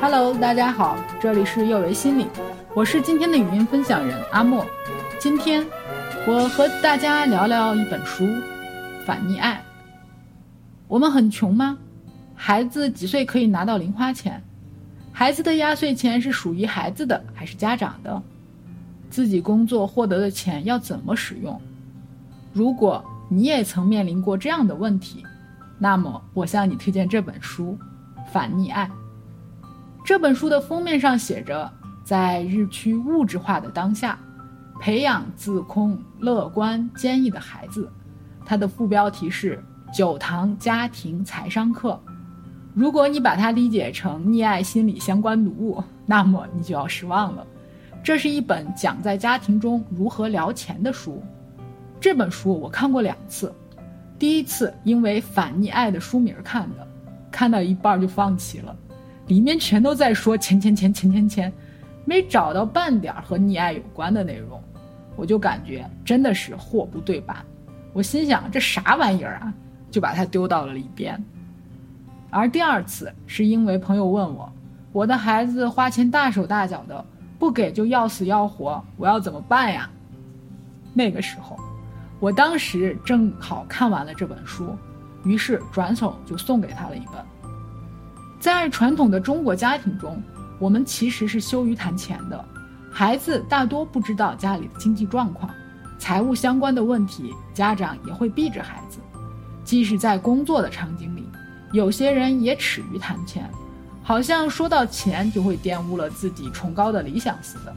Hello，大家好，这里是幼为心理，我是今天的语音分享人阿莫。今天我和大家聊聊一本书《反溺爱》。我们很穷吗？孩子几岁可以拿到零花钱？孩子的压岁钱是属于孩子的还是家长的？自己工作获得的钱要怎么使用？如果你也曾面临过这样的问题，那么我向你推荐这本书《反溺爱》。这本书的封面上写着：“在日趋物质化的当下，培养自控、乐观、坚毅的孩子。”它的副标题是《九堂家庭财商课》。如果你把它理解成溺爱心理相关读物，那么你就要失望了。这是一本讲在家庭中如何聊钱的书。这本书我看过两次，第一次因为反溺爱的书名看的，看到一半就放弃了，里面全都在说钱钱钱钱钱钱，没找到半点和溺爱有关的内容，我就感觉真的是货不对版。我心想这啥玩意儿啊，就把它丢到了一边。而第二次是因为朋友问我，我的孩子花钱大手大脚的，不给就要死要活，我要怎么办呀？那个时候。我当时正好看完了这本书，于是转手就送给他了一本。在传统的中国家庭中，我们其实是羞于谈钱的，孩子大多不知道家里的经济状况，财务相关的问题，家长也会避着孩子。即使在工作的场景里，有些人也耻于谈钱，好像说到钱就会玷污了自己崇高的理想似的。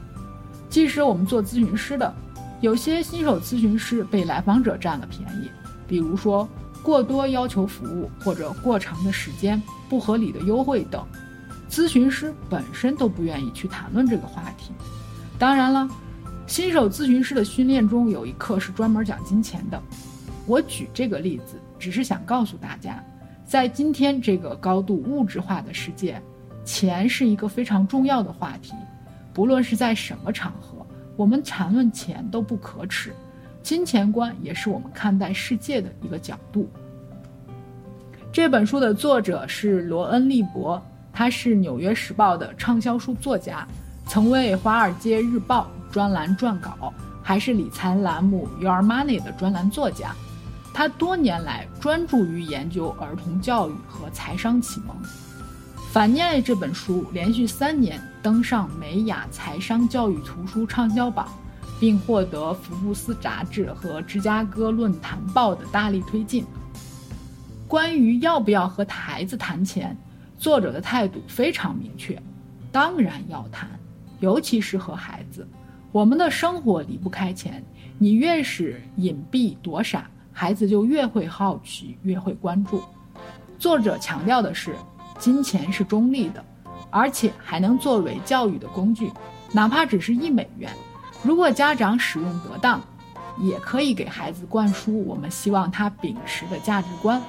即使我们做咨询师的。有些新手咨询师被来访者占了便宜，比如说过多要求服务或者过长的时间、不合理的优惠等，咨询师本身都不愿意去谈论这个话题。当然了，新手咨询师的训练中有一课是专门讲金钱的。我举这个例子，只是想告诉大家，在今天这个高度物质化的世界，钱是一个非常重要的话题，不论是在什么场合。我们谈论钱都不可耻，金钱观也是我们看待世界的一个角度。这本书的作者是罗恩·利伯，他是《纽约时报》的畅销书作家，曾为《华尔街日报》专栏撰稿，还是理财栏目《Your Money》的专栏作家。他多年来专注于研究儿童教育和财商启蒙。《反溺爱》这本书连续三年登上美雅财商教育图书畅销榜，并获得福布斯杂志和芝加哥论坛报的大力推进。关于要不要和孩子谈钱，作者的态度非常明确：当然要谈，尤其是和孩子。我们的生活离不开钱，你越是隐蔽躲闪，孩子就越会好奇，越会关注。作者强调的是。金钱是中立的，而且还能作为教育的工具，哪怕只是一美元，如果家长使用得当，也可以给孩子灌输我们希望他秉持的价值观。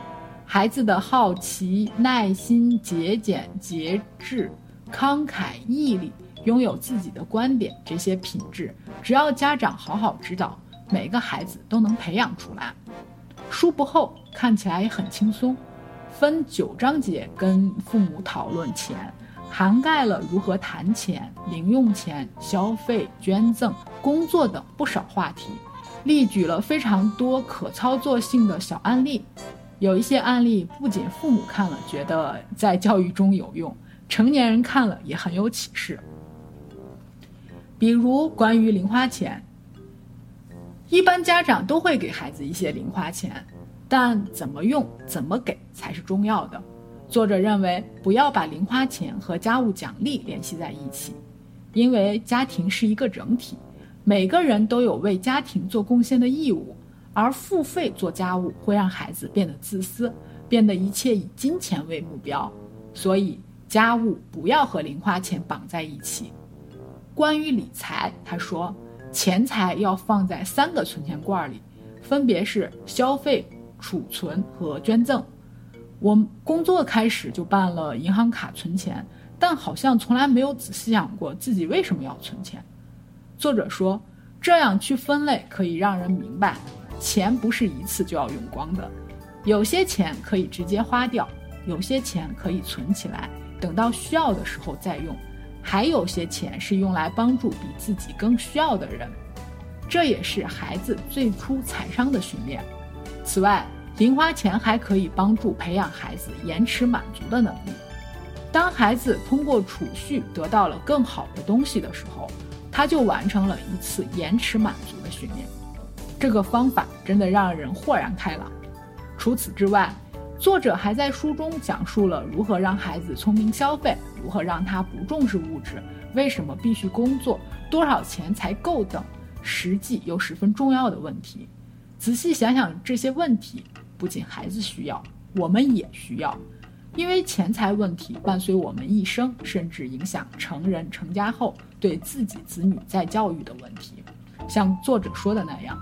孩子的好奇、耐心、节俭、节制、慷慨、毅力，拥有自己的观点，这些品质，只要家长好好指导，每个孩子都能培养出来。书不厚，看起来也很轻松。分九章节跟父母讨论钱，涵盖了如何谈钱、零用钱、消费、捐赠、工作等不少话题，例举了非常多可操作性的小案例。有一些案例不仅父母看了觉得在教育中有用，成年人看了也很有启示。比如关于零花钱，一般家长都会给孩子一些零花钱。但怎么用、怎么给才是重要的。作者认为，不要把零花钱和家务奖励联系在一起，因为家庭是一个整体，每个人都有为家庭做贡献的义务。而付费做家务会让孩子变得自私，变得一切以金钱为目标。所以，家务不要和零花钱绑在一起。关于理财，他说，钱财要放在三个存钱罐里，分别是消费。储存和捐赠，我工作开始就办了银行卡存钱，但好像从来没有仔细想过自己为什么要存钱。作者说，这样去分类可以让人明白，钱不是一次就要用光的，有些钱可以直接花掉，有些钱可以存起来，等到需要的时候再用；还有些钱是用来帮助比自己更需要的人，这也是孩子最初财商的训练。此外，零花钱还可以帮助培养孩子延迟满足的能力。当孩子通过储蓄得到了更好的东西的时候，他就完成了一次延迟满足的训练。这个方法真的让人豁然开朗。除此之外，作者还在书中讲述了如何让孩子聪明消费，如何让他不重视物质，为什么必须工作，多少钱才够等实际又十分重要的问题。仔细想想这些问题，不仅孩子需要，我们也需要。因为钱财问题伴随我们一生，甚至影响成人成家后对自己子女再教育的问题。像作者说的那样，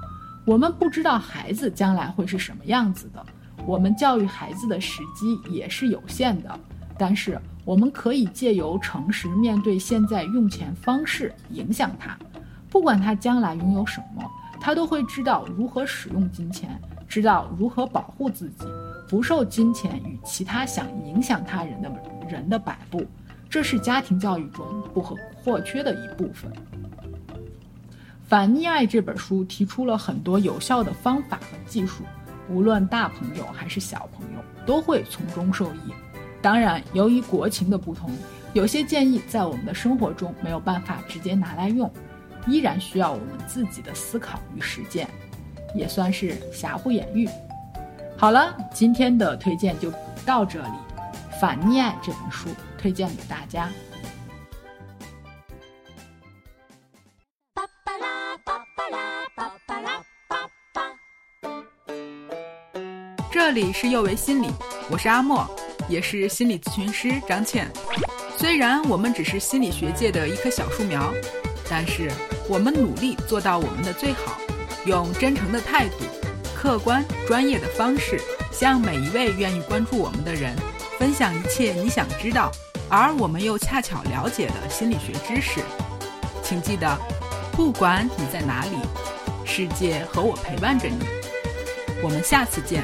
我们不知道孩子将来会是什么样子的，我们教育孩子的时机也是有限的。但是我们可以借由诚实面对现在用钱方式影响他，不管他将来拥有什么，他都会知道如何使用金钱，知道如何保护自己。不受金钱与其他想影响他人的人的摆布，这是家庭教育中不可或缺的一部分。《反溺爱》这本书提出了很多有效的方法和技术，无论大朋友还是小朋友都会从中受益。当然，由于国情的不同，有些建议在我们的生活中没有办法直接拿来用，依然需要我们自己的思考与实践，也算是瑕不掩瑜。好了，今天的推荐就到这里，《反溺爱》这本书推荐给大家。这里是幼为心理，我是阿莫，也是心理咨询师张倩。虽然我们只是心理学界的一棵小树苗，但是我们努力做到我们的最好，用真诚的态度。客观专业的方式，向每一位愿意关注我们的人分享一切你想知道，而我们又恰巧了解的心理学知识。请记得，不管你在哪里，世界和我陪伴着你。我们下次见。